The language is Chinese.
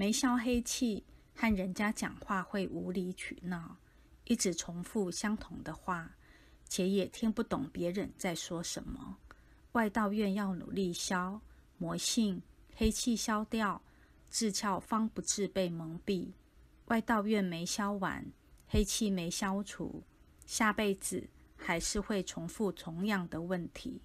没消黑气，和人家讲话会无理取闹，一直重复相同的话，且也听不懂别人在说什么。外道院要努力消魔性黑气，消掉智窍方不至被蒙蔽。外道院没消完，黑气没消除，下辈子还是会重复同样的问题。